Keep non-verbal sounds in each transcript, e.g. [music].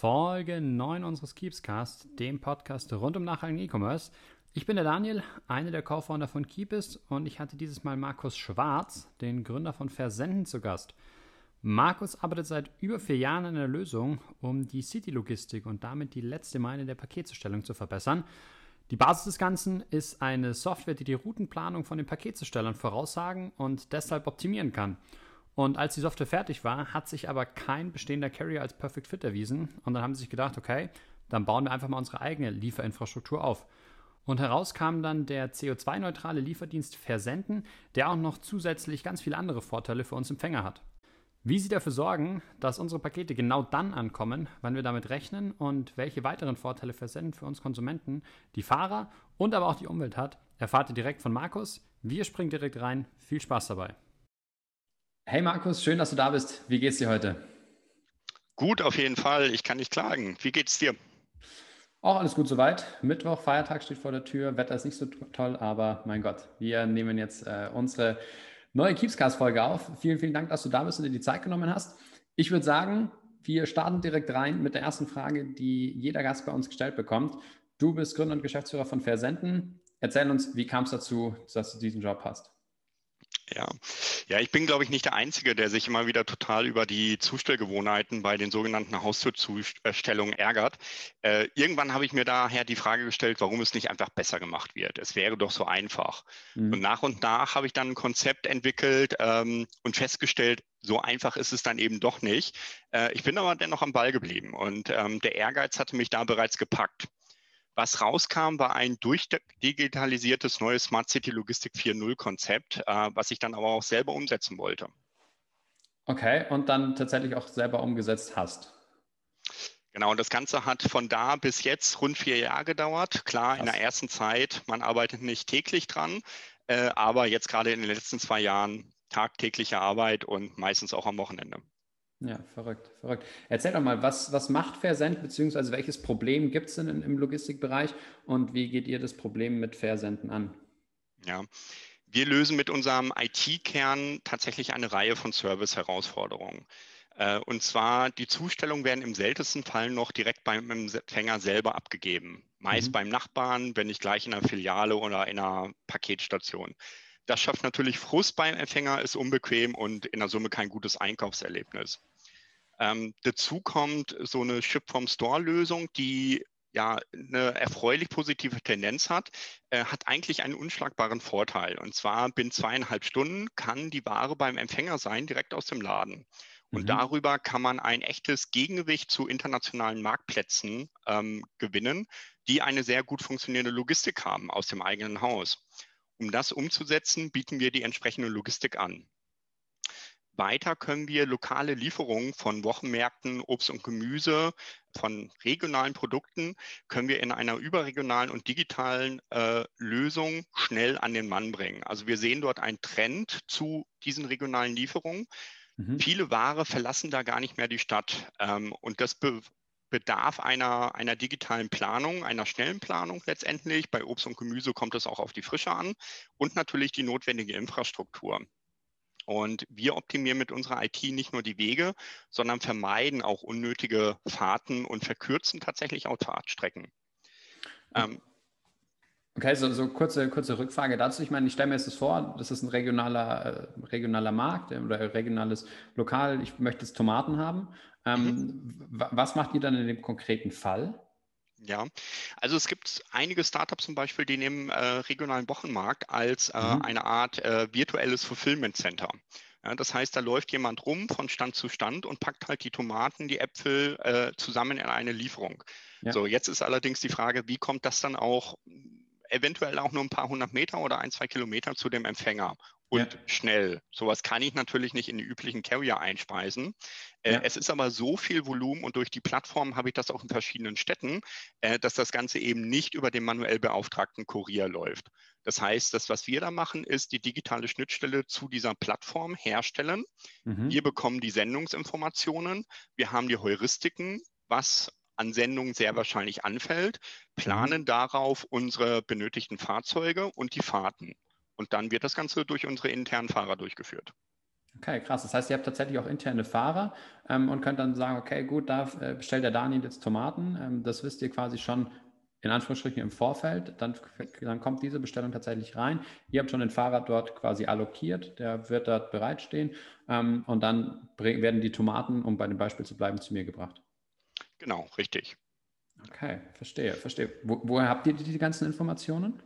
Folge 9 unseres Keepscast, dem Podcast rund um nachhaltigen E-Commerce. Ich bin der Daniel, einer der Co-Founder von Keepist und ich hatte dieses Mal Markus Schwarz, den Gründer von Versenden, zu Gast. Markus arbeitet seit über vier Jahren an einer Lösung, um die City-Logistik und damit die letzte Meile der Paketzustellung zu verbessern. Die Basis des Ganzen ist eine Software, die die Routenplanung von den Paketzustellern voraussagen und deshalb optimieren kann. Und als die Software fertig war, hat sich aber kein bestehender Carrier als Perfect Fit erwiesen. Und dann haben sie sich gedacht, okay, dann bauen wir einfach mal unsere eigene Lieferinfrastruktur auf. Und heraus kam dann der CO2-neutrale Lieferdienst Versenden, der auch noch zusätzlich ganz viele andere Vorteile für uns Empfänger hat. Wie sie dafür sorgen, dass unsere Pakete genau dann ankommen, wann wir damit rechnen und welche weiteren Vorteile Versenden für uns Konsumenten, die Fahrer und aber auch die Umwelt hat, erfahrt ihr direkt von Markus. Wir springen direkt rein. Viel Spaß dabei. Hey Markus, schön, dass du da bist. Wie geht's dir heute? Gut, auf jeden Fall. Ich kann nicht klagen. Wie geht's dir? Auch alles gut soweit. Mittwoch, Feiertag steht vor der Tür. Wetter ist nicht so toll, aber mein Gott, wir nehmen jetzt äh, unsere neue Keepscast-Folge auf. Vielen, vielen Dank, dass du da bist und dir die Zeit genommen hast. Ich würde sagen, wir starten direkt rein mit der ersten Frage, die jeder Gast bei uns gestellt bekommt. Du bist Gründer und Geschäftsführer von Versenden. Erzähl uns, wie kam es dazu, dass du diesen Job hast? Ja. ja, ich bin, glaube ich, nicht der Einzige, der sich immer wieder total über die Zustellgewohnheiten bei den sogenannten Haustürzustellungen ärgert. Äh, irgendwann habe ich mir daher die Frage gestellt, warum es nicht einfach besser gemacht wird. Es wäre doch so einfach. Mhm. Und nach und nach habe ich dann ein Konzept entwickelt ähm, und festgestellt, so einfach ist es dann eben doch nicht. Äh, ich bin aber dennoch am Ball geblieben und ähm, der Ehrgeiz hatte mich da bereits gepackt. Was rauskam, war ein durchdigitalisiertes neues Smart City Logistik 4.0 Konzept, äh, was ich dann aber auch selber umsetzen wollte. Okay, und dann tatsächlich auch selber umgesetzt hast. Genau, und das Ganze hat von da bis jetzt rund vier Jahre gedauert. Klar, Krass. in der ersten Zeit, man arbeitet nicht täglich dran, äh, aber jetzt gerade in den letzten zwei Jahren tagtägliche Arbeit und meistens auch am Wochenende. Ja, verrückt, verrückt. Erzähl doch mal, was, was macht Versend, beziehungsweise welches Problem gibt es denn im Logistikbereich und wie geht ihr das Problem mit Versenden an? Ja, wir lösen mit unserem IT-Kern tatsächlich eine Reihe von Service-Herausforderungen. Äh, und zwar, die Zustellungen werden im seltensten Fall noch direkt beim Empfänger selber abgegeben. Meist mhm. beim Nachbarn, wenn nicht gleich in einer Filiale oder in einer Paketstation. Das schafft natürlich Frust beim Empfänger, ist unbequem und in der Summe kein gutes Einkaufserlebnis. Ähm, dazu kommt so eine Ship-from-Store-Lösung, die ja eine erfreulich positive Tendenz hat, äh, hat eigentlich einen unschlagbaren Vorteil. Und zwar binnen zweieinhalb Stunden kann die Ware beim Empfänger sein, direkt aus dem Laden. Und mhm. darüber kann man ein echtes Gegengewicht zu internationalen Marktplätzen ähm, gewinnen, die eine sehr gut funktionierende Logistik haben aus dem eigenen Haus. Um das umzusetzen, bieten wir die entsprechende Logistik an. Weiter können wir lokale Lieferungen von Wochenmärkten, Obst und Gemüse, von regionalen Produkten, können wir in einer überregionalen und digitalen äh, Lösung schnell an den Mann bringen. Also wir sehen dort einen Trend zu diesen regionalen Lieferungen. Mhm. Viele Ware verlassen da gar nicht mehr die Stadt. Ähm, und das be bedarf einer, einer digitalen Planung, einer schnellen Planung letztendlich. Bei Obst und Gemüse kommt es auch auf die Frische an und natürlich die notwendige Infrastruktur. Und wir optimieren mit unserer IT nicht nur die Wege, sondern vermeiden auch unnötige Fahrten und verkürzen tatsächlich auch Fahrtstrecken. Ähm, okay, so, so kurze, kurze Rückfrage dazu. Ich meine, ich stelle mir jetzt das vor, das ist ein regionaler, äh, regionaler Markt oder regionales Lokal. Ich möchte jetzt Tomaten haben. Ähm, mhm. Was macht ihr dann in dem konkreten Fall? Ja, also es gibt einige Startups zum Beispiel, die nehmen äh, regionalen Wochenmarkt als äh, mhm. eine Art äh, virtuelles Fulfillment Center. Ja, das heißt, da läuft jemand rum von Stand zu Stand und packt halt die Tomaten, die Äpfel äh, zusammen in eine Lieferung. Ja. So, jetzt ist allerdings die Frage, wie kommt das dann auch eventuell auch nur ein paar hundert Meter oder ein, zwei Kilometer zu dem Empfänger und schnell. Sowas kann ich natürlich nicht in die üblichen Carrier einspeisen. Äh, ja. Es ist aber so viel Volumen und durch die Plattform habe ich das auch in verschiedenen Städten, äh, dass das Ganze eben nicht über den manuell beauftragten Kurier läuft. Das heißt, das, was wir da machen, ist die digitale Schnittstelle zu dieser Plattform herstellen. Mhm. Wir bekommen die Sendungsinformationen, wir haben die Heuristiken, was an Sendungen sehr wahrscheinlich anfällt, mhm. planen darauf unsere benötigten Fahrzeuge und die Fahrten. Und dann wird das Ganze durch unsere internen Fahrer durchgeführt. Okay, krass. Das heißt, ihr habt tatsächlich auch interne Fahrer ähm, und könnt dann sagen, okay, gut, da äh, bestellt der Daniel jetzt Tomaten. Ähm, das wisst ihr quasi schon in Anführungsstrichen im Vorfeld. Dann, dann kommt diese Bestellung tatsächlich rein. Ihr habt schon den Fahrer dort quasi allokiert, der wird dort bereitstehen ähm, und dann werden die Tomaten, um bei dem Beispiel zu bleiben, zu mir gebracht. Genau, richtig. Okay, verstehe, verstehe. Wo, woher habt ihr die, die ganzen Informationen?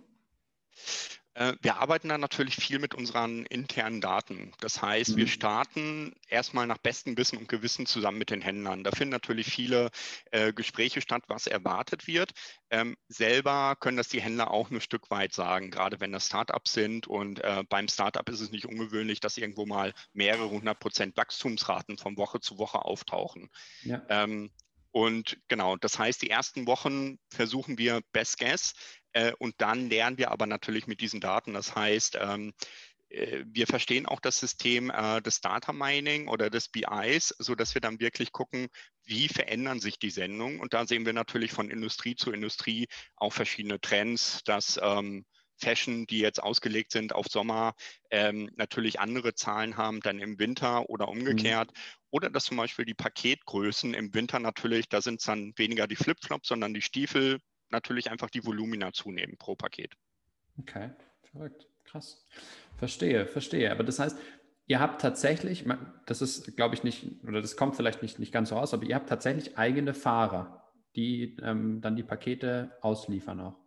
Äh, wir arbeiten dann natürlich viel mit unseren internen Daten. Das heißt, mhm. wir starten erstmal nach bestem Wissen und Gewissen zusammen mit den Händlern. Da finden natürlich viele äh, Gespräche statt, was erwartet wird. Ähm, selber können das die Händler auch ein Stück weit sagen, gerade wenn das Startups sind. Und äh, beim Startup ist es nicht ungewöhnlich, dass irgendwo mal mehrere hundert Prozent Wachstumsraten von Woche zu Woche auftauchen. Ja. Ähm, und genau, das heißt, die ersten Wochen versuchen wir Best Guess und dann lernen wir aber natürlich mit diesen Daten. Das heißt, ähm, äh, wir verstehen auch das System äh, des Data Mining oder des BIs, sodass wir dann wirklich gucken, wie verändern sich die Sendungen. Und da sehen wir natürlich von Industrie zu Industrie auch verschiedene Trends, dass ähm, Fashion, die jetzt ausgelegt sind auf Sommer, ähm, natürlich andere Zahlen haben dann im Winter oder umgekehrt. Mhm. Oder dass zum Beispiel die Paketgrößen im Winter natürlich, da sind es dann weniger die Flipflops, sondern die Stiefel, natürlich einfach die Volumina zunehmen pro Paket. Okay, verrückt, krass. Verstehe, verstehe. Aber das heißt, ihr habt tatsächlich, das ist, glaube ich, nicht, oder das kommt vielleicht nicht, nicht ganz so raus, aber ihr habt tatsächlich eigene Fahrer, die ähm, dann die Pakete ausliefern auch.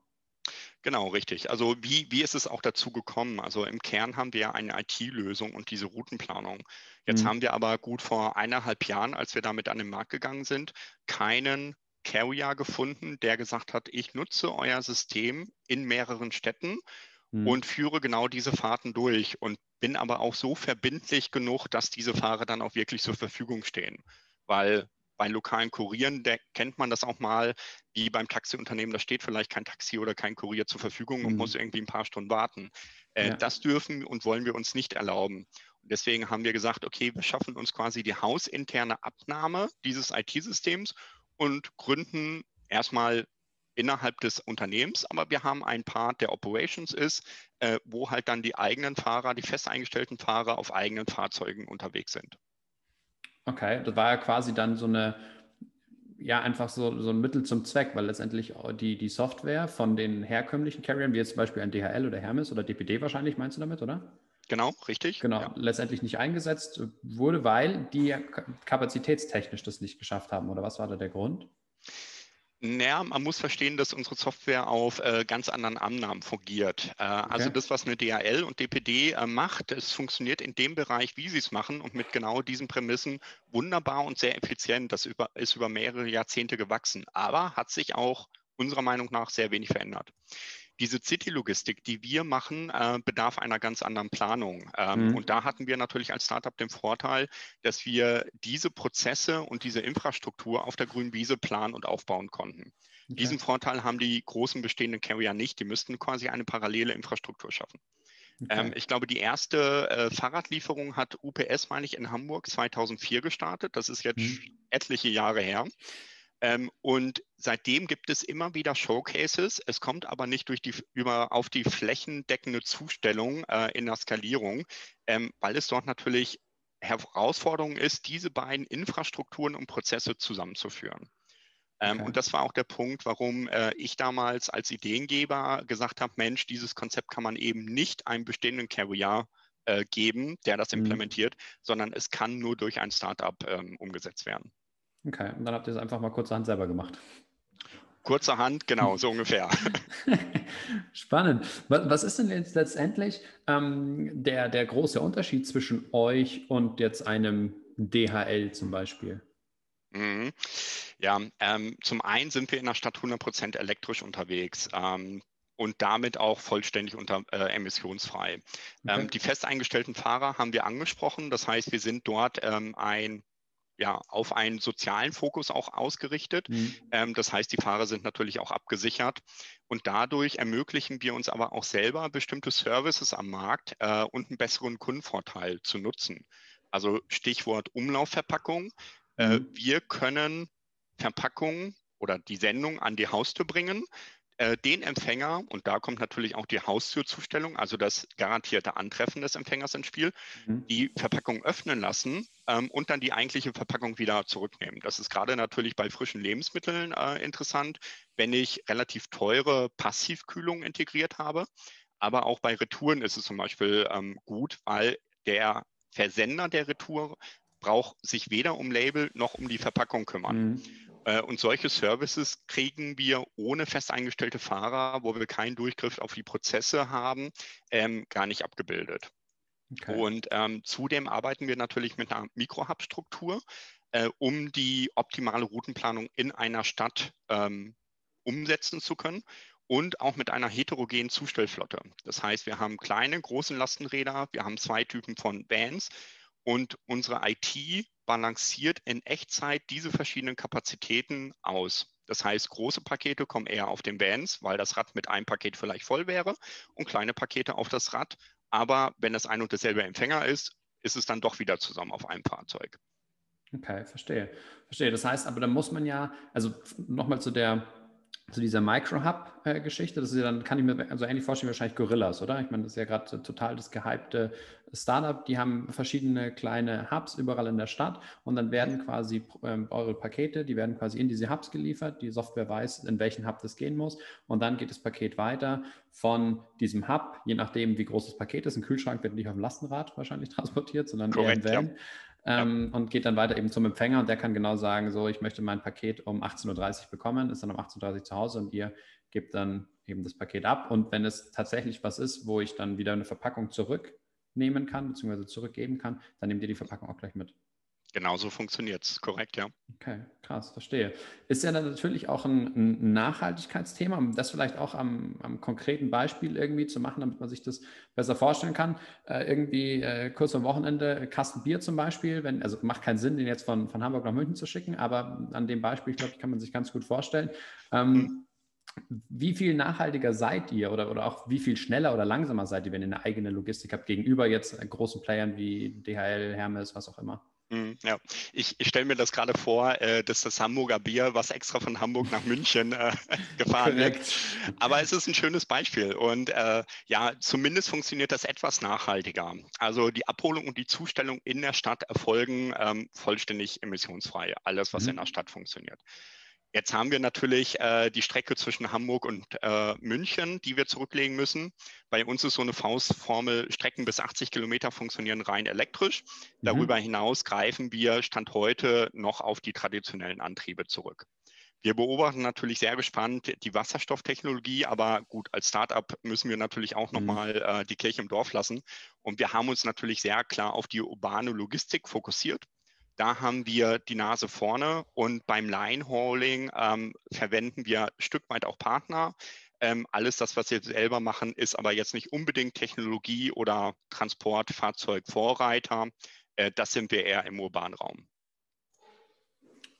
Genau, richtig. Also wie, wie ist es auch dazu gekommen? Also im Kern haben wir ja eine IT-Lösung und diese Routenplanung. Jetzt mhm. haben wir aber gut vor eineinhalb Jahren, als wir damit an den Markt gegangen sind, keinen Carrier gefunden, der gesagt hat, ich nutze euer System in mehreren Städten mhm. und führe genau diese Fahrten durch und bin aber auch so verbindlich genug, dass diese Fahrer dann auch wirklich zur Verfügung stehen. Weil bei lokalen Kurieren, kennt man das auch mal, wie beim Taxiunternehmen, da steht vielleicht kein Taxi oder kein Kurier zur Verfügung und mhm. muss irgendwie ein paar Stunden warten. Äh, ja. Das dürfen und wollen wir uns nicht erlauben. Und deswegen haben wir gesagt, okay, wir schaffen uns quasi die hausinterne Abnahme dieses IT-Systems und gründen erstmal innerhalb des Unternehmens, aber wir haben einen Part, der Operations ist, äh, wo halt dann die eigenen Fahrer, die fest eingestellten Fahrer auf eigenen Fahrzeugen unterwegs sind. Okay, das war ja quasi dann so eine, ja, einfach so, so ein Mittel zum Zweck, weil letztendlich die, die Software von den herkömmlichen Carriern, wie jetzt zum Beispiel ein DHL oder Hermes oder DPD wahrscheinlich, meinst du damit, oder? Genau, richtig. Genau, ja. letztendlich nicht eingesetzt wurde, weil die kapazitätstechnisch das nicht geschafft haben, oder was war da der Grund? Naja, man muss verstehen, dass unsere Software auf äh, ganz anderen Annahmen fungiert. Äh, also okay. Also das, was eine DHL und DPD äh, macht, es funktioniert in dem Bereich, wie sie es machen und mit genau diesen Prämissen wunderbar und sehr effizient. Das über, ist über mehrere Jahrzehnte gewachsen, aber hat sich auch unserer Meinung nach sehr wenig verändert diese City-Logistik, die wir machen, äh, bedarf einer ganz anderen Planung. Ähm, mhm. Und da hatten wir natürlich als Startup den Vorteil, dass wir diese Prozesse und diese Infrastruktur auf der grünen Wiese planen und aufbauen konnten. Okay. Diesen Vorteil haben die großen bestehenden Carrier nicht. Die müssten quasi eine parallele Infrastruktur schaffen. Okay. Ähm, ich glaube, die erste äh, Fahrradlieferung hat UPS, meine ich, in Hamburg 2004 gestartet. Das ist jetzt mhm. etliche Jahre her. Ähm, und seitdem gibt es immer wieder Showcases. Es kommt aber nicht durch die, über, auf die flächendeckende Zustellung äh, in der Skalierung, ähm, weil es dort natürlich Herausforderung ist, diese beiden Infrastrukturen und Prozesse zusammenzuführen. Ähm, okay. Und das war auch der Punkt, warum äh, ich damals als Ideengeber gesagt habe, Mensch, dieses Konzept kann man eben nicht einem bestehenden Carrier äh, geben, der das mhm. implementiert, sondern es kann nur durch ein Startup ähm, umgesetzt werden. Okay, und dann habt ihr es einfach mal kurzerhand selber gemacht. Kurzerhand, genau, so ungefähr. [laughs] Spannend. Was ist denn jetzt letztendlich ähm, der, der große Unterschied zwischen euch und jetzt einem DHL zum Beispiel? Mhm. Ja, ähm, zum einen sind wir in der Stadt 100% elektrisch unterwegs. Ähm, und damit auch vollständig unter, äh, emissionsfrei. Okay. Ähm, die fest eingestellten Fahrer haben wir angesprochen. Das heißt, wir sind dort ähm, ein ja, auf einen sozialen Fokus auch ausgerichtet. Mhm. Ähm, das heißt, die Fahrer sind natürlich auch abgesichert. Und dadurch ermöglichen wir uns aber auch selber bestimmte Services am Markt äh, und einen besseren Kundenvorteil zu nutzen. Also Stichwort Umlaufverpackung. Äh, mhm. Äh, wir können Verpackungen oder die Sendung an die Haustür bringen. Äh, den Empfänger, und da kommt natürlich auch die Haustürzustellung, also das garantierte Antreffen des Empfängers ins Spiel, mhm. die Verpackung öffnen lassen ähm, und dann die eigentliche Verpackung wieder zurücknehmen. Das ist gerade natürlich bei frischen Lebensmitteln äh, interessant, wenn ich relativ teure Passivkühlung integriert habe. Aber auch bei Retouren ist es zum Beispiel ähm, gut, weil der Versender der Retour braucht sich weder um Label noch um die Verpackung kümmern. Mhm. Äh, und solche Services kriegen wir ohne fest eingestellte Fahrer, wo wir keinen Durchgriff auf die Prozesse haben, ähm, gar nicht abgebildet. Okay. Und ähm, zudem arbeiten wir natürlich mit einer Mikrohub-Struktur, äh, um die optimale Routenplanung in einer Stadt ähm, umsetzen zu können und auch mit einer heterogenen Zustellflotte. Das heißt, wir haben kleine, große Lastenräder, wir haben zwei Typen von Vans und unsere IT balanciert in Echtzeit diese verschiedenen Kapazitäten aus. Das heißt, große Pakete kommen eher auf den Vans, weil das Rad mit einem Paket vielleicht voll wäre und kleine Pakete auf das Rad. Aber wenn es ein und derselbe Empfänger ist, ist es dann doch wieder zusammen auf einem Fahrzeug. Okay, verstehe. Verstehe. Das heißt, aber da muss man ja, also nochmal zu der zu dieser Micro-Hub-Geschichte, das ist ja dann, kann ich mir so ähnlich vorstellen, wahrscheinlich Gorillas, oder? Ich meine, das ist ja gerade total das gehypte Startup. Die haben verschiedene kleine Hubs überall in der Stadt und dann werden quasi ähm, eure Pakete, die werden quasi in diese Hubs geliefert. Die Software weiß, in welchen Hub das gehen muss und dann geht das Paket weiter von diesem Hub, je nachdem, wie groß das Paket ist. Ein Kühlschrank wird nicht auf dem Lastenrad wahrscheinlich [laughs] transportiert, sondern Korrekt, eher im Van. Ja ähm, und geht dann weiter eben zum Empfänger und der kann genau sagen, so, ich möchte mein Paket um 18.30 Uhr bekommen, ist dann um 18.30 Uhr zu Hause und ihr gebt dann eben das Paket ab. Und wenn es tatsächlich was ist, wo ich dann wieder eine Verpackung zurücknehmen kann, beziehungsweise zurückgeben kann, dann nehmt ihr die Verpackung auch gleich mit. Genauso funktioniert es, korrekt, ja. Okay, krass, verstehe. Ist ja dann natürlich auch ein, ein Nachhaltigkeitsthema, um das vielleicht auch am, am, konkreten Beispiel irgendwie zu machen, damit man sich das besser vorstellen kann. Äh, irgendwie äh, kurz am Wochenende Kasten Bier zum Beispiel, wenn, also macht keinen Sinn, den jetzt von, von Hamburg nach München zu schicken, aber an dem Beispiel, glaube ich, kann man sich ganz gut vorstellen. Ähm, mhm. Wie viel nachhaltiger seid ihr oder, oder auch wie viel schneller oder langsamer seid ihr, wenn ihr eine eigene Logistik habt, gegenüber jetzt großen Playern wie DHL, Hermes, was auch immer? Mhm, ja, ich, ich stelle mir das gerade vor, äh, dass das Hamburger Bier, was extra von Hamburg nach München äh, [laughs] gefahren wird. Aber es ist ein schönes Beispiel und äh, ja, zumindest funktioniert das etwas nachhaltiger. Also die Abholung und die Zustellung in der Stadt erfolgen ähm, vollständig emissionsfrei. Alles, was mhm. in der Stadt funktioniert. Jetzt haben wir natürlich äh, die Strecke zwischen Hamburg und äh, München, die wir zurücklegen müssen. Bei uns ist so eine Faustformel, Strecken bis 80 Kilometer funktionieren rein elektrisch. Mhm. Darüber hinaus greifen wir Stand heute noch auf die traditionellen Antriebe zurück. Wir beobachten natürlich sehr gespannt die Wasserstofftechnologie, aber gut, als Startup müssen wir natürlich auch mhm. nochmal äh, die Kirche im Dorf lassen. Und wir haben uns natürlich sehr klar auf die urbane Logistik fokussiert. Da haben wir die Nase vorne und beim Line-Hauling ähm, verwenden wir ein Stück weit auch Partner. Ähm, alles das, was wir selber machen, ist aber jetzt nicht unbedingt Technologie oder Transportfahrzeugvorreiter. Äh, das sind wir eher im urbanen Raum.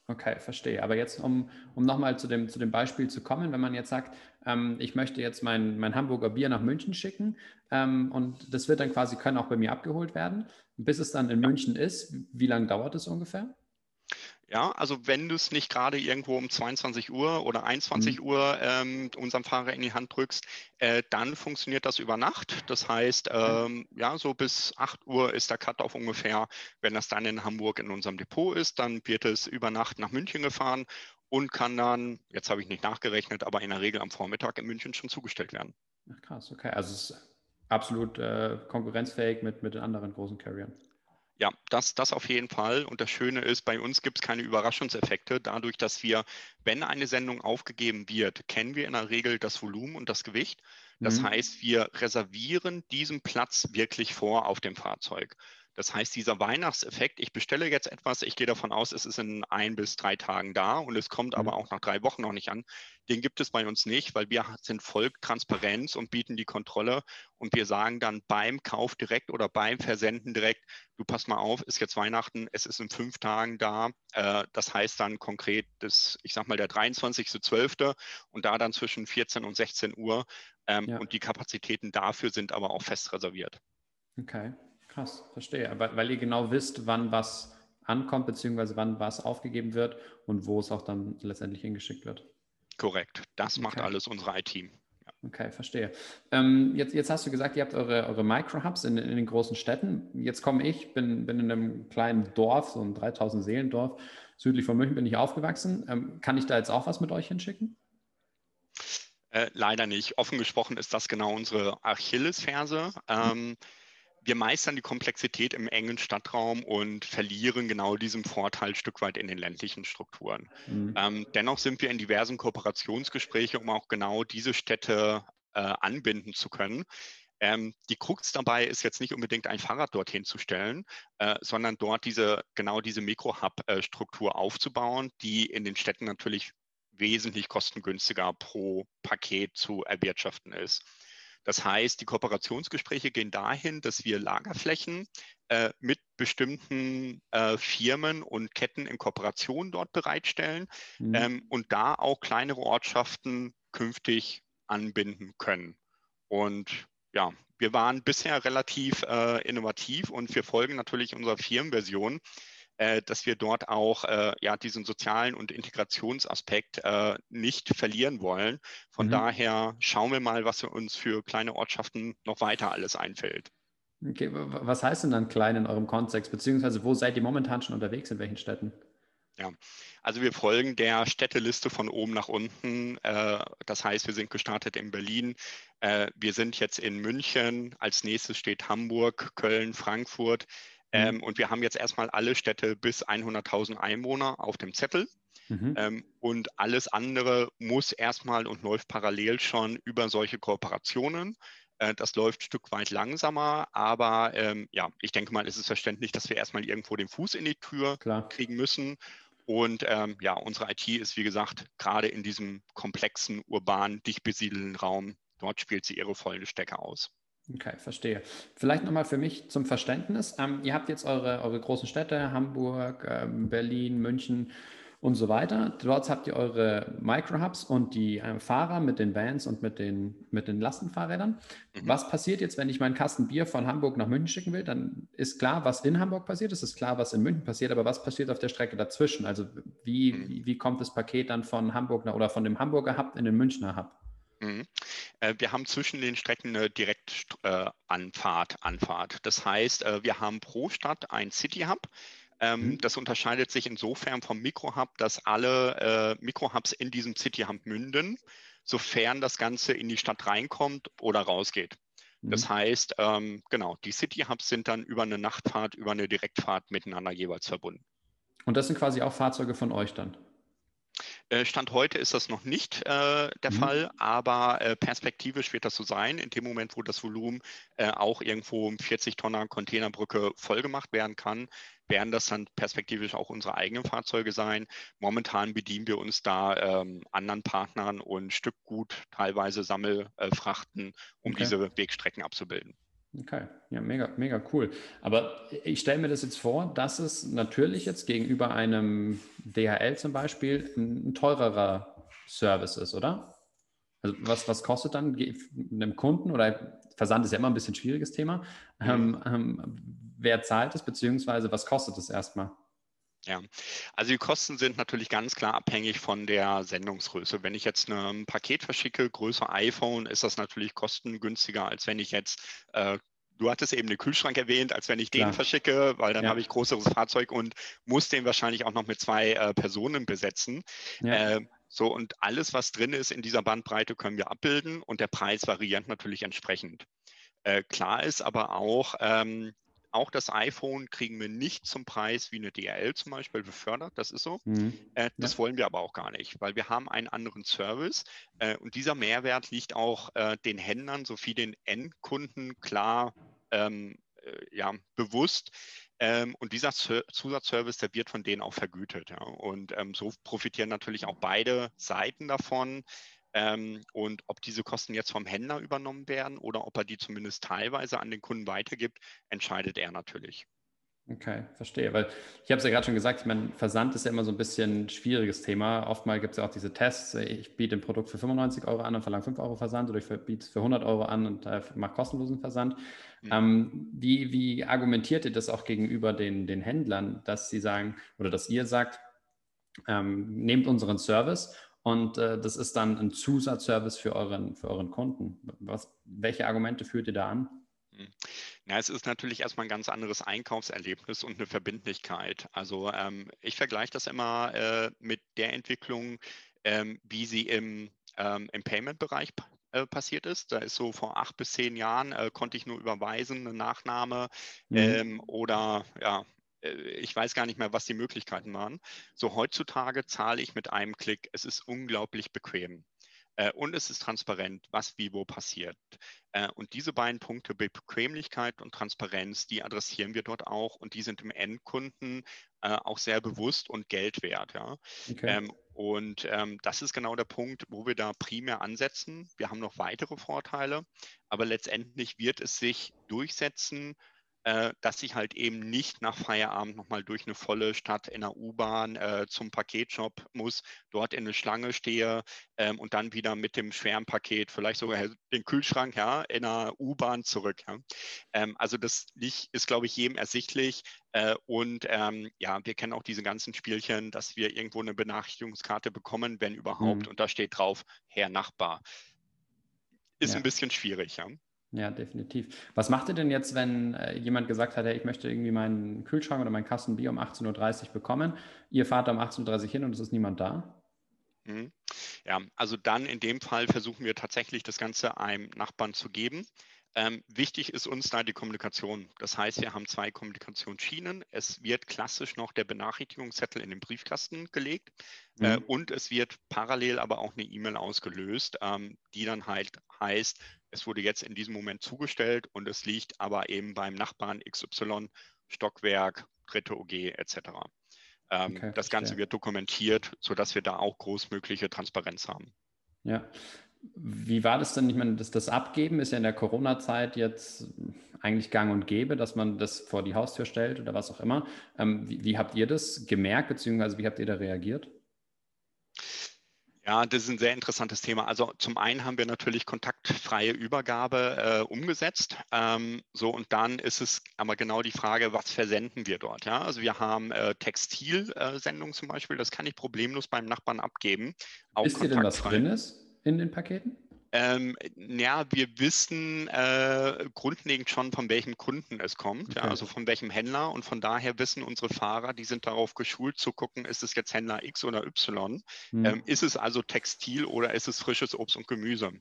Okay, verstehe. Aber jetzt, um, um nochmal zu dem, zu dem Beispiel zu kommen, wenn man jetzt sagt, ähm, ich möchte jetzt mein, mein Hamburger Bier nach München schicken ähm, und das wird dann quasi, können auch bei mir abgeholt werden, bis es dann in. München ist, wie lange dauert es ungefähr? Ja, also wenn du es nicht gerade irgendwo um 22 Uhr oder 21 mhm. Uhr ähm, unserem Fahrer in die Hand drückst, äh, dann funktioniert das über Nacht. Das heißt, ähm, ja, so bis 8 Uhr ist der Cut-off ungefähr. Wenn das dann in Hamburg in unserem Depot ist, dann wird es über Nacht nach München gefahren und kann dann, jetzt habe ich nicht nachgerechnet, aber in der Regel am Vormittag in München schon zugestellt werden. Ach krass, okay. Also es ist absolut äh, konkurrenzfähig mit, mit den anderen großen Carriern. Ja, das, das auf jeden Fall. Und das Schöne ist, bei uns gibt es keine Überraschungseffekte. Dadurch, dass wir, wenn eine Sendung aufgegeben wird, kennen wir in der Regel das Volumen und das Gewicht. Das mhm. heißt, wir reservieren diesen Platz wirklich vor auf dem Fahrzeug. Das heißt, dieser Weihnachtseffekt, ich bestelle jetzt etwas, ich gehe davon aus, es ist in ein bis drei Tagen da und es kommt mhm. aber auch nach drei Wochen noch nicht an, den gibt es bei uns nicht, weil wir sind voll Transparenz und bieten die Kontrolle und wir sagen dann beim Kauf direkt oder beim Versenden direkt, du pass mal auf, ist jetzt Weihnachten, es ist in fünf Tagen da. Äh, das heißt dann konkret, das, ich sag mal, der 23.12. und da dann zwischen 14 und 16 Uhr. Ähm, ja. Und die Kapazitäten dafür sind aber auch fest reserviert. Okay. Krass, verstehe. Aber weil ihr genau wisst, wann was ankommt, beziehungsweise wann was aufgegeben wird und wo es auch dann letztendlich hingeschickt wird. Korrekt. Das macht Okay. alles unsere IT. Okay, verstehe. Ähm, jetzt, jetzt hast du gesagt, ihr habt eure, eure Micro-Hubs in, in den großen Städten. Jetzt komme ich, bin, bin in einem kleinen Dorf, so ein 3000 Seelendorf, südlich von München bin ich aufgewachsen. Ähm, kann ich da jetzt auch was mit euch hinschicken? Äh, leider nicht. Offen gesprochen ist das genau unsere Achillesferse. Ähm, wir meistern die Komplexität im engen Stadtraum und verlieren genau diesen Vorteil ein Stück weit in den ländlichen Strukturen. Mhm. Ähm, dennoch sind wir in diversen Kooperationsgesprächen, um auch genau diese Städte äh, anbinden zu können. Ähm, die Krux dabei ist jetzt nicht unbedingt ein Fahrrad dorthin zu stellen, äh, sondern dort diese genau diese Mikro-Hub-Struktur aufzubauen, die in den Städten natürlich wesentlich kostengünstiger pro Paket zu erwirtschaften ist. Das heißt, die Kooperationsgespräche gehen dahin, dass wir Lagerflächen äh, mit bestimmten äh, Firmen und Ketten in Kooperation dort bereitstellen Mhm. ähm, und da auch kleinere Ortschaften künftig anbinden können. Und ja, wir waren bisher relativ äh, innovativ und wir folgen natürlich unserer Firmenversion, äh, dass wir dort auch äh, ja, diesen sozialen und Integrationsaspekt äh, nicht verlieren wollen. Von Mhm. daher schauen wir mal, was uns für kleine Ortschaften noch weiter alles einfällt. Okay, was heißt denn dann klein in eurem Kontext? Beziehungsweise wo seid ihr momentan schon unterwegs? In welchen Städten? Also wir folgen der Städteliste von oben nach unten. Äh, Das heißt, wir sind gestartet in Berlin. Äh, Wir sind jetzt in München. Als nächstes steht Hamburg, Köln, Frankfurt. Ähm, Und wir haben jetzt erstmal alle Städte bis 100.000 Einwohner auf dem Zettel. Mhm. Ähm, Und alles andere muss erstmal und läuft parallel schon über solche Kooperationen. Äh, Das läuft ein Stück weit langsamer, aber ähm, ja, ich denke mal, es ist verständlich, dass wir erstmal irgendwo den Fuß in die Tür Klar. kriegen müssen. Und ähm, ja, unsere IT ist, wie gesagt, gerade in diesem komplexen, urban, dicht besiedelten Raum, dort spielt sie ihre vollen Stecke aus. Okay, verstehe. Vielleicht nochmal für mich zum Verständnis. Ähm, ihr habt jetzt eure, eure großen Städte, Hamburg, ähm, Berlin, München und so weiter. Dort habt ihr eure Microhubs und die äh, Fahrer mit den Vans und mit den, mit den Lastenfahrrädern. Mhm. Was passiert jetzt, wenn ich meinen Kasten Bier von Hamburg nach München schicken will? Dann ist klar, was in Hamburg passiert, es ist klar, was in München passiert, aber was passiert auf der Strecke dazwischen? Also wie, Mhm. wie, wie kommt das Paket dann von Hamburg nach, oder von dem Hamburger Hub in den Münchner Hub? Mhm. Äh, Wir haben zwischen den Strecken eine Direktanfahrt. Anfahrt. Das heißt, äh, wir haben pro Stadt ein City Hub. Ähm, Mhm. Das unterscheidet sich insofern vom Mikrohub, dass alle äh, Mikrohubs in diesem City Hub münden, sofern das Ganze in die Stadt reinkommt oder rausgeht. Das Mhm. heißt, ähm, genau, die City Hubs sind dann über eine Nachtfahrt, über eine Direktfahrt miteinander jeweils verbunden. Und das sind quasi auch Fahrzeuge von euch dann? Äh, Stand heute ist das noch nicht äh, der Mhm. Fall, aber äh, perspektivisch wird das so sein. In dem Moment, wo das Volumen äh, auch irgendwo um 40 Tonner Containerbrücke vollgemacht werden kann, werden das dann perspektivisch auch unsere eigenen Fahrzeuge sein. Momentan bedienen wir uns da ähm, anderen Partnern und Stückgut, teilweise Sammelfrachten, um Okay. diese Wegstrecken abzubilden. Okay, ja, mega, mega cool. Aber ich stelle mir das jetzt vor, dass es natürlich jetzt gegenüber einem DHL zum Beispiel ein, teurerer Service ist, oder? Also was, was kostet dann einem Kunden oder Versand ist ja immer ein bisschen schwieriges Thema. Ähm, ähm, wer zahlt es, beziehungsweise was kostet es erstmal? Ja, also die Kosten sind natürlich ganz klar abhängig von der Sendungsgröße. Wenn ich jetzt ein Paket verschicke, größer iPhone, ist das natürlich kostengünstiger, als wenn ich jetzt, äh, du hattest eben den Kühlschrank erwähnt, als wenn ich den Klar. verschicke, weil dann Ja. habe ich größeres Fahrzeug und muss den wahrscheinlich auch noch mit zwei äh, Personen besetzen. Ja, Äh, so, und alles, was drin ist in dieser Bandbreite, können wir abbilden und der Preis variiert natürlich entsprechend. Äh, klar ist aber auch, ähm, auch das iPhone kriegen wir nicht zum Preis wie eine DRL zum Beispiel befördert, das ist so. mhm. Äh, das Ja. wollen wir aber auch gar nicht, weil wir haben einen anderen Service äh, und dieser Mehrwert liegt auch äh, den Händlern sowie den Endkunden klar ähm, äh, ja, bewusst. Ähm, und dieser Ser Zusatzservice, der wird von denen auch vergütet. Ja. Und ähm, so profitieren natürlich auch beide Seiten davon. Ähm, und ob diese Kosten jetzt vom Händler übernommen werden oder ob er die zumindest teilweise an den Kunden weitergibt, entscheidet er natürlich. Okay, verstehe. Weil ich habe es ja gerade schon gesagt, ich meine, Versand ist ja immer so ein bisschen ein schwieriges Thema. Oftmal gibt es ja auch diese Tests. Ich biete ein Produkt für 95 Euro an und verlange 5 Euro Versand oder ich biete es für 100 Euro an und äh, mache kostenlosen Versand. Mhm. Ähm, wie, wie argumentiert ihr das auch gegenüber den, den Händlern, dass sie sagen oder dass ihr sagt, ähm, nehmt unseren Service und äh, das ist dann ein Zusatzservice für euren, für euren Kunden. Was, welche Argumente führt ihr da an? Hm. Ja, es ist natürlich erstmal ein ganz anderes Einkaufserlebnis und eine Verbindlichkeit. Also ähm, ich vergleiche das immer äh, mit der Entwicklung, ähm, wie sie im, ähm, im Payment-Bereich äh, passiert ist. Da ist so vor acht bis zehn Jahren äh, konnte ich nur überweisen, eine Nachname mhm. Ähm, oder ja, ich weiß gar nicht mehr, was die Möglichkeiten waren. So heutzutage zahle ich mit einem Klick. Es ist unglaublich bequem. Äh, und es ist transparent, was wie wo passiert. Äh, und diese beiden Punkte, Bequemlichkeit und Transparenz, die adressieren wir dort auch und die sind dem Endkunden äh, auch sehr bewusst und Geld wert. Ja? Okay. Ähm, und ähm, das ist genau der Punkt, wo wir da primär ansetzen. Wir haben noch weitere Vorteile, aber letztendlich wird es sich durchsetzen, äh, dass ich halt eben nicht nach Feierabend nochmal durch eine volle Stadt in der U-Bahn äh, zum Paketshop muss, dort in eine Schlange stehe ähm, und dann wieder mit dem schweren Paket, vielleicht sogar den Kühlschrank, ja, in der U-Bahn zurück. Ja. Ähm, also das ist, glaube ich, jedem ersichtlich. Äh, und ähm, ja, wir kennen auch diese ganzen Spielchen, dass wir irgendwo eine Benachrichtigungskarte bekommen, wenn überhaupt, mhm. und da steht drauf, Herr Nachbar. Ist ja. ein bisschen schwierig, ja. Ja, definitiv. Was macht ihr denn jetzt, wenn äh, jemand gesagt hat, hey, ich möchte irgendwie meinen Kühlschrank oder meinen Kasten Bier um 18.30 Uhr bekommen? Ihr fahrt um 18.30 Uhr hin und es ist niemand da? Mhm. Ja, also dann in dem Fall versuchen wir tatsächlich das Ganze einem Nachbarn zu geben. Ähm, wichtig ist uns da die Kommunikation. Das heißt, wir haben zwei Kommunikationsschienen. Es wird klassisch noch der Benachrichtigungszettel in den Briefkasten gelegt äh, mhm. äh, und es wird parallel aber auch eine E-Mail ausgelöst, ähm, die dann halt heißt, es wurde jetzt in diesem Moment zugestellt und es liegt aber eben beim Nachbarn XY, Stockwerk, dritte OG etc. Ähm, okay, das Ganze wird dokumentiert, sodass wir da auch großmögliche Transparenz haben. Ja, wie war das denn? Ich meine, das, das Abgeben ist ja in der Corona-Zeit jetzt eigentlich gang und gäbe, dass man das vor die Haustür stellt oder was auch immer. Ähm, wie, wie, habt ihr das gemerkt, beziehungsweise wie habt ihr da reagiert? Ja, das ist ein sehr interessantes Thema. Also zum einen haben wir natürlich kontaktfreie Übergabe äh, umgesetzt. Ähm, so und dann ist es aber genau die Frage, was versenden wir dort? Ja, also wir haben äh, Textilsendungen zum Beispiel. Das kann ich problemlos beim Nachbarn abgeben. Wisst ihr denn, was drin ist? In den Paketen? Ähm, ja, wir wissen äh, grundlegend schon, von welchem Kunden es kommt, okay. ja, also von welchem Händler. Und von daher wissen unsere Fahrer, die sind darauf geschult zu gucken, ist es jetzt Händler X oder Y? Hm. Ähm, ist es also Textil oder ist es frisches Obst und Gemüse?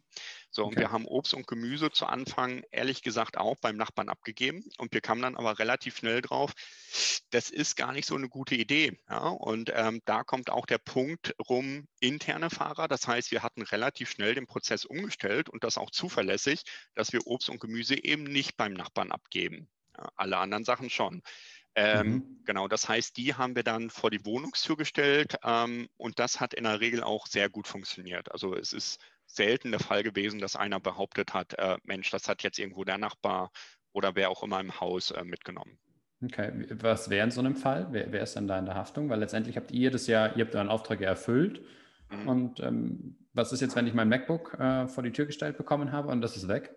So, okay. und wir haben Obst und Gemüse zu Anfang ehrlich gesagt auch beim Nachbarn abgegeben. Und wir kamen dann aber relativ schnell drauf, das ist gar nicht so eine gute Idee. Ja? Und ähm, da kommt auch der Punkt rum, interne Fahrer. Das heißt, wir hatten relativ schnell den Prozess umgestellt und das auch zuverlässig, dass wir Obst und Gemüse eben nicht beim Nachbarn abgeben. Ja, alle anderen Sachen schon. Ähm, mhm. Genau, das heißt, die haben wir dann vor die Wohnungstür gestellt ähm, und das hat in der Regel auch sehr gut funktioniert. Also es ist selten der Fall gewesen, dass einer behauptet hat, äh, Mensch, das hat jetzt irgendwo der Nachbar oder wer auch immer im Haus äh, mitgenommen. Okay, was wäre in so einem Fall? Wer, wer, ist denn da in der Haftung? Weil letztendlich habt ihr das ja, ihr habt euren Auftrag ja erfüllt. Mhm. Und ähm, was ist jetzt, wenn ich mein MacBook äh, vor die Tür gestellt bekommen habe und das ist weg?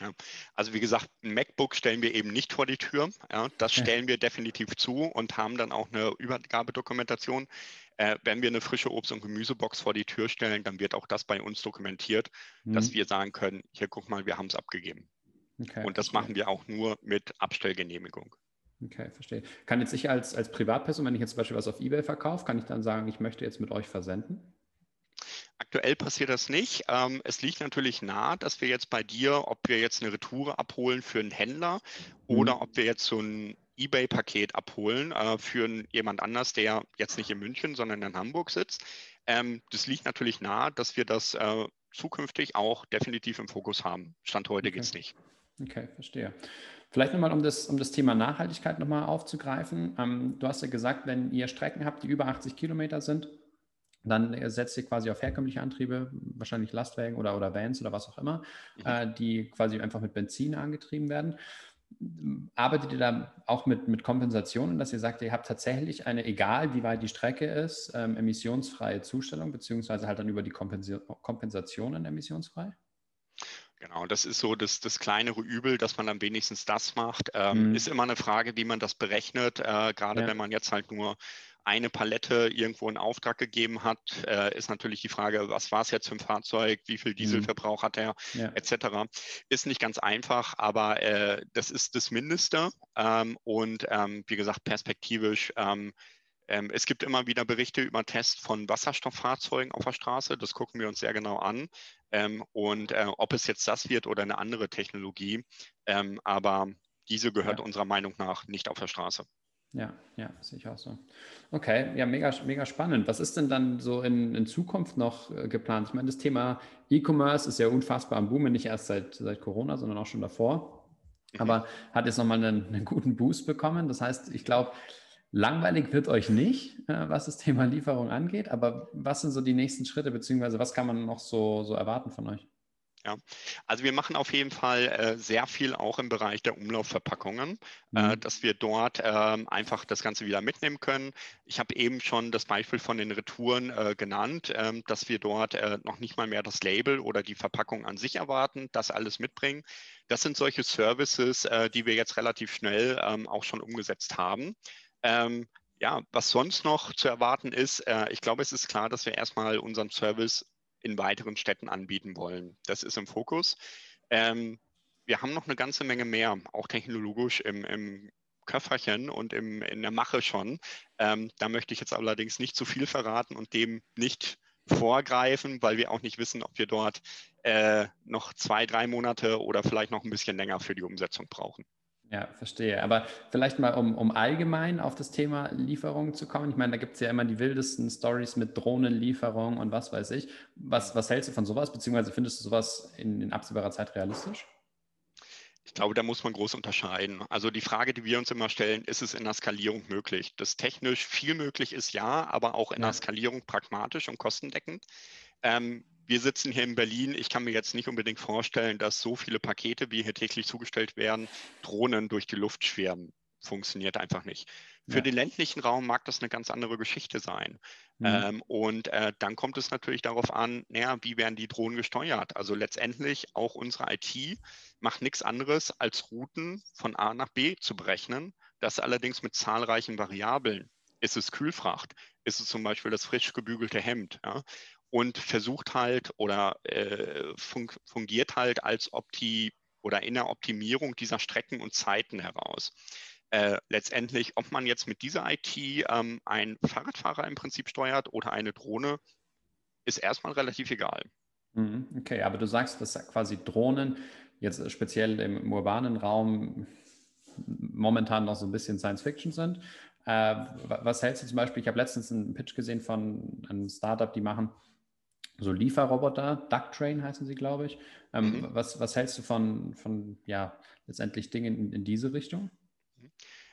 Ja, also wie gesagt, ein MacBook stellen wir eben nicht vor die Tür. Ja, das stellen wir definitiv zu und haben dann auch eine Übergabedokumentation. Äh, wenn wir eine frische Obst- und Gemüsebox vor die Tür stellen, dann wird auch das bei uns dokumentiert, mhm. dass wir sagen können, hier guck mal, wir haben es abgegeben. Okay, und das verstehe. machen wir auch nur mit Abstellgenehmigung. Okay, verstehe. Kann jetzt ich als, als Privatperson, wenn ich jetzt zum Beispiel was auf Ebay verkaufe, kann ich dann sagen, ich möchte jetzt mit euch versenden? Aktuell passiert das nicht. Ähm, es liegt natürlich nahe, dass wir jetzt bei dir, ob wir jetzt eine Retoure abholen für einen Händler mhm. oder ob wir jetzt so ein eBay-Paket abholen äh, für jemand anders, der jetzt nicht in München, sondern in Hamburg sitzt. Ähm, das liegt natürlich nahe, dass wir das äh, zukünftig auch definitiv im Fokus haben. Stand heute okay. geht es nicht. Okay, verstehe. Vielleicht nochmal, um das, um das Thema Nachhaltigkeit nochmal aufzugreifen. Ähm, du hast ja gesagt, wenn ihr Strecken habt, die über 80 Kilometer sind, dann setzt ihr quasi auf herkömmliche Antriebe, wahrscheinlich Lastwagen oder, oder Vans oder was auch immer, mhm. äh, die quasi einfach mit Benzin angetrieben werden. Arbeitet ihr da auch mit, mit Kompensationen, dass ihr sagt, ihr habt tatsächlich eine, egal wie weit die Strecke ist, ähm, emissionsfreie Zustellung, beziehungsweise halt dann über die Kompensationen emissionsfrei? Genau, das ist so das, das kleinere Übel, dass man dann wenigstens das macht. Ähm, mhm. Ist immer eine Frage, wie man das berechnet, äh, gerade ja. wenn man jetzt halt nur eine Palette irgendwo in Auftrag gegeben hat, äh, ist natürlich die Frage, was war es jetzt für ein Fahrzeug, wie viel Dieselverbrauch hat er, ja. etc. Ist nicht ganz einfach, aber äh, das ist das Mindeste. Ähm, und ähm, wie gesagt, perspektivisch ähm, ähm, es gibt immer wieder Berichte über Tests von Wasserstofffahrzeugen auf der Straße. Das gucken wir uns sehr genau an. Ähm, und äh, ob es jetzt das wird oder eine andere Technologie. Ähm, aber diese gehört ja. unserer Meinung nach nicht auf der Straße. Ja, ja, sehe ich auch so. Okay, ja, mega, mega spannend. Was ist denn dann so in, in Zukunft noch äh, geplant? Ich meine, das Thema E-Commerce ist ja unfassbar am Boomen, nicht erst seit, seit Corona, sondern auch schon davor. Mhm. Aber hat jetzt nochmal einen, einen guten Boost bekommen. Das heißt, ich glaube, Langweilig wird euch nicht, äh, was das Thema Lieferung angeht, aber was sind so die nächsten Schritte, beziehungsweise was kann man noch so, so erwarten von euch? Ja, also wir machen auf jeden Fall äh, sehr viel auch im Bereich der Umlaufverpackungen, äh, mhm. äh, dass wir dort äh, einfach das Ganze wieder mitnehmen können. Ich habe eben schon das Beispiel von den Retouren äh, genannt, ähm, dass wir dort äh, noch nicht mal mehr das Label oder die Verpackung an sich erwarten, das alles mitbringen. Das sind solche Services, die wir jetzt relativ schnell ähm, auch schon umgesetzt haben. Ähm, ja, was sonst noch zu erwarten ist, ich glaube, es ist klar, dass wir erstmal unseren Service in weiteren Städten anbieten wollen. Das ist im Fokus. Ähm, wir haben noch eine ganze Menge mehr, auch technologisch im, im Köfferchen und im, in der Mache schon. Ähm, da möchte ich jetzt allerdings nicht zu viel verraten und dem nicht vorgreifen, weil wir auch nicht wissen, ob wir dort äh, noch zwei, drei Monate oder vielleicht noch ein bisschen länger für die Umsetzung brauchen. Ja, verstehe. Aber vielleicht mal, um, um allgemein auf das Thema Lieferung zu kommen. Ich meine, da gibt es ja immer die wildesten Stories mit Drohnenlieferung und was weiß ich. Was, was hältst du von sowas? Beziehungsweise findest du sowas in, in absehbarer Zeit realistisch? Ich glaube, da muss man groß unterscheiden. Also die Frage, die wir uns immer stellen, ist es in der Skalierung möglich? Das technisch viel möglich ist ja, aber auch in ja. der Skalierung pragmatisch und kostendeckend. Ähm, wir sitzen hier in Berlin. Ich kann mir jetzt nicht unbedingt vorstellen, dass so viele Pakete, wie hier täglich zugestellt werden, Drohnen durch die Luft schwärmen. Funktioniert einfach nicht. Für ja. den ländlichen Raum mag das eine ganz andere Geschichte sein. Mhm. Ähm, und äh, dann kommt es natürlich darauf an, naja, wie werden die Drohnen gesteuert? Also letztendlich auch unsere IT macht nichts anderes, als Routen von A nach B zu berechnen. Das allerdings mit zahlreichen Variablen. Ist es Kühlfracht? Ist es zum Beispiel das frisch gebügelte Hemd? Ja? Und versucht halt oder äh, fun fungiert halt als Opti oder in der Optimierung dieser Strecken und Zeiten heraus. Äh, letztendlich, ob man jetzt mit dieser IT ähm, einen Fahrradfahrer im Prinzip steuert oder eine Drohne, ist erstmal relativ egal. Mhm, okay, aber du sagst, dass quasi Drohnen jetzt speziell im urbanen Raum momentan noch so ein bisschen Science Fiction sind. Äh, was hältst du zum Beispiel? Ich habe letztens einen Pitch gesehen von einem Startup, die machen so Lieferroboter, Ducktrain heißen sie, glaube ich. Ähm, mhm. was, was hältst du von, von ja, letztendlich Dingen in, in diese Richtung?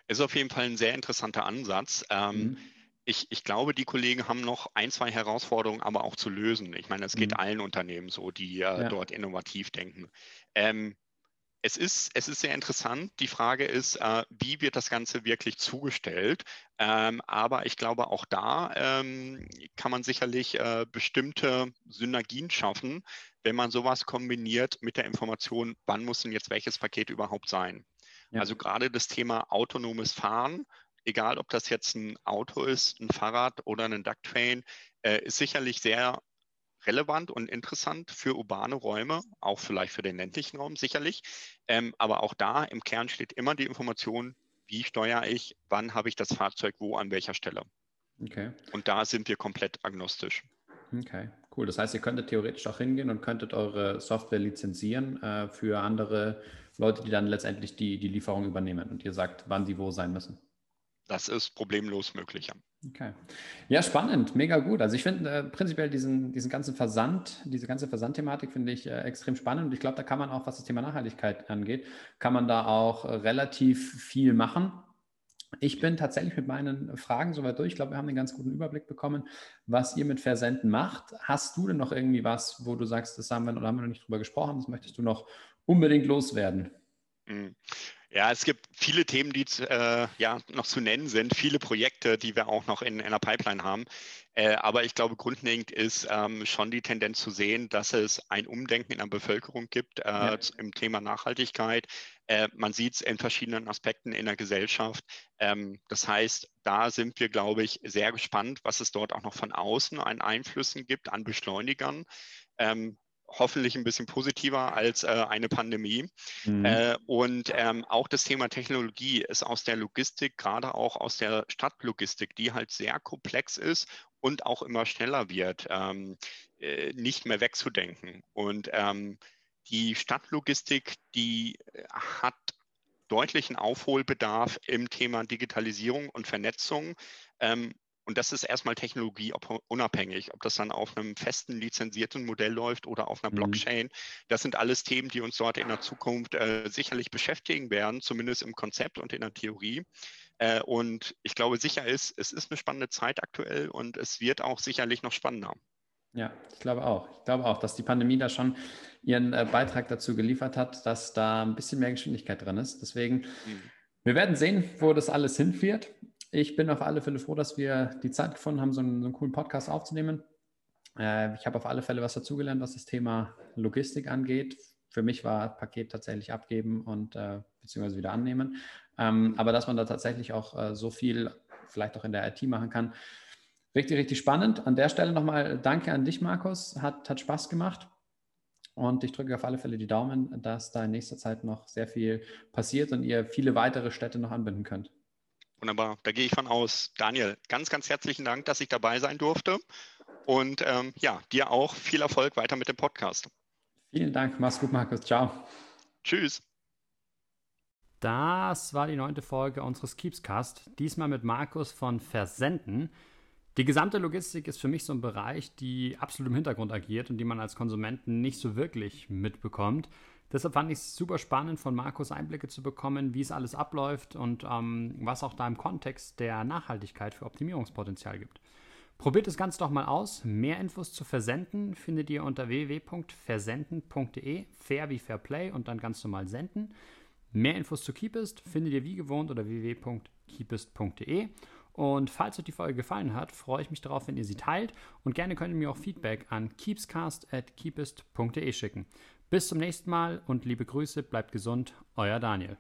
Ist auf jeden Fall ein sehr interessanter Ansatz. Ähm, mhm. ich, ich glaube, die Kollegen haben noch ein, zwei Herausforderungen aber auch zu lösen. Ich meine, es geht mhm. allen Unternehmen so, die äh, ja. dort innovativ denken. Ähm, es ist, es ist sehr interessant. Die Frage ist, äh, wie wird das Ganze wirklich zugestellt? Ähm, aber ich glaube, auch da ähm, kann man sicherlich äh, bestimmte Synergien schaffen, wenn man sowas kombiniert mit der Information, wann muss denn jetzt welches Paket überhaupt sein? Ja. Also gerade das Thema autonomes Fahren, egal ob das jetzt ein Auto ist, ein Fahrrad oder ein Ducktrain, äh, ist sicherlich sehr relevant und interessant für urbane Räume, auch vielleicht für den ländlichen Raum sicherlich. Ähm, aber auch da im Kern steht immer die Information, wie steuere ich, wann habe ich das Fahrzeug wo, an welcher Stelle. Okay. Und da sind wir komplett agnostisch. Okay, cool. Das heißt, ihr könntet theoretisch auch hingehen und könntet eure Software lizenzieren äh, für andere Leute, die dann letztendlich die, die Lieferung übernehmen und ihr sagt, wann die wo sein müssen. Das ist problemlos möglich. Okay. Ja, spannend, mega gut. Also ich finde äh, prinzipiell diesen, diesen ganzen Versand, diese ganze Versandthematik finde ich äh, extrem spannend und ich glaube, da kann man auch, was das Thema Nachhaltigkeit angeht, kann man da auch äh, relativ viel machen. Ich bin tatsächlich mit meinen Fragen soweit durch. Ich glaube, wir haben einen ganz guten Überblick bekommen, was ihr mit Versenden macht. Hast du denn noch irgendwie was, wo du sagst, das haben wir oder haben wir noch nicht drüber gesprochen, das möchtest du noch unbedingt loswerden? Mhm. Ja, es gibt viele Themen, die äh, ja noch zu nennen sind, viele Projekte, die wir auch noch in, in einer Pipeline haben. Äh, aber ich glaube, grundlegend ist ähm, schon die Tendenz zu sehen, dass es ein Umdenken in der Bevölkerung gibt äh, ja. im Thema Nachhaltigkeit. Äh, man sieht es in verschiedenen Aspekten in der Gesellschaft. Ähm, das heißt, da sind wir, glaube ich, sehr gespannt, was es dort auch noch von außen an Einflüssen gibt, an Beschleunigern. Ähm, hoffentlich ein bisschen positiver als äh, eine Pandemie. Mhm. Äh, und ähm, auch das Thema Technologie ist aus der Logistik, gerade auch aus der Stadtlogistik, die halt sehr komplex ist und auch immer schneller wird, ähm, äh, nicht mehr wegzudenken. Und ähm, die Stadtlogistik, die äh, hat deutlichen Aufholbedarf im Thema Digitalisierung und Vernetzung. Ähm, und das ist erstmal technologieunabhängig, ob das dann auf einem festen lizenzierten Modell läuft oder auf einer mhm. Blockchain. Das sind alles Themen, die uns dort in der Zukunft äh, sicherlich beschäftigen werden, zumindest im Konzept und in der Theorie. Äh, und ich glaube, sicher ist, es ist eine spannende Zeit aktuell und es wird auch sicherlich noch spannender. Ja, ich glaube auch. Ich glaube auch, dass die Pandemie da schon ihren äh, Beitrag dazu geliefert hat, dass da ein bisschen mehr Geschwindigkeit drin ist. Deswegen, mhm. wir werden sehen, wo das alles hinführt ich bin auf alle Fälle froh, dass wir die Zeit gefunden haben, so einen, so einen coolen Podcast aufzunehmen. Äh, ich habe auf alle Fälle was dazugelernt, was das Thema Logistik angeht. Für mich war Paket tatsächlich abgeben und äh, beziehungsweise wieder annehmen. Ähm, aber dass man da tatsächlich auch äh, so viel vielleicht auch in der IT machen kann, richtig, richtig spannend. An der Stelle nochmal danke an dich, Markus. Hat, hat Spaß gemacht. Und ich drücke auf alle Fälle die Daumen, dass da in nächster Zeit noch sehr viel passiert und ihr viele weitere Städte noch anbinden könnt. Wunderbar, da gehe ich von aus. Daniel, ganz, ganz herzlichen Dank, dass ich dabei sein durfte. Und ähm, ja, dir auch viel Erfolg weiter mit dem Podcast. Vielen Dank, mach's gut, Markus. Ciao. Tschüss. Das war die neunte Folge unseres Keepscast. Diesmal mit Markus von Versenden. Die gesamte Logistik ist für mich so ein Bereich, die absolut im Hintergrund agiert und die man als Konsumenten nicht so wirklich mitbekommt. Deshalb fand ich es super spannend, von Markus Einblicke zu bekommen, wie es alles abläuft und ähm, was auch da im Kontext der Nachhaltigkeit für Optimierungspotenzial gibt. Probiert das Ganze doch mal aus. Mehr Infos zu Versenden findet ihr unter www.versenden.de, fair wie Fair Play und dann ganz normal senden. Mehr Infos zu Keepist findet ihr wie gewohnt unter www.keepist.de. Und falls euch die Folge gefallen hat, freue ich mich darauf, wenn ihr sie teilt und gerne könnt ihr mir auch Feedback an keepscast.keepist.de schicken. Bis zum nächsten Mal und liebe Grüße, bleibt gesund, euer Daniel.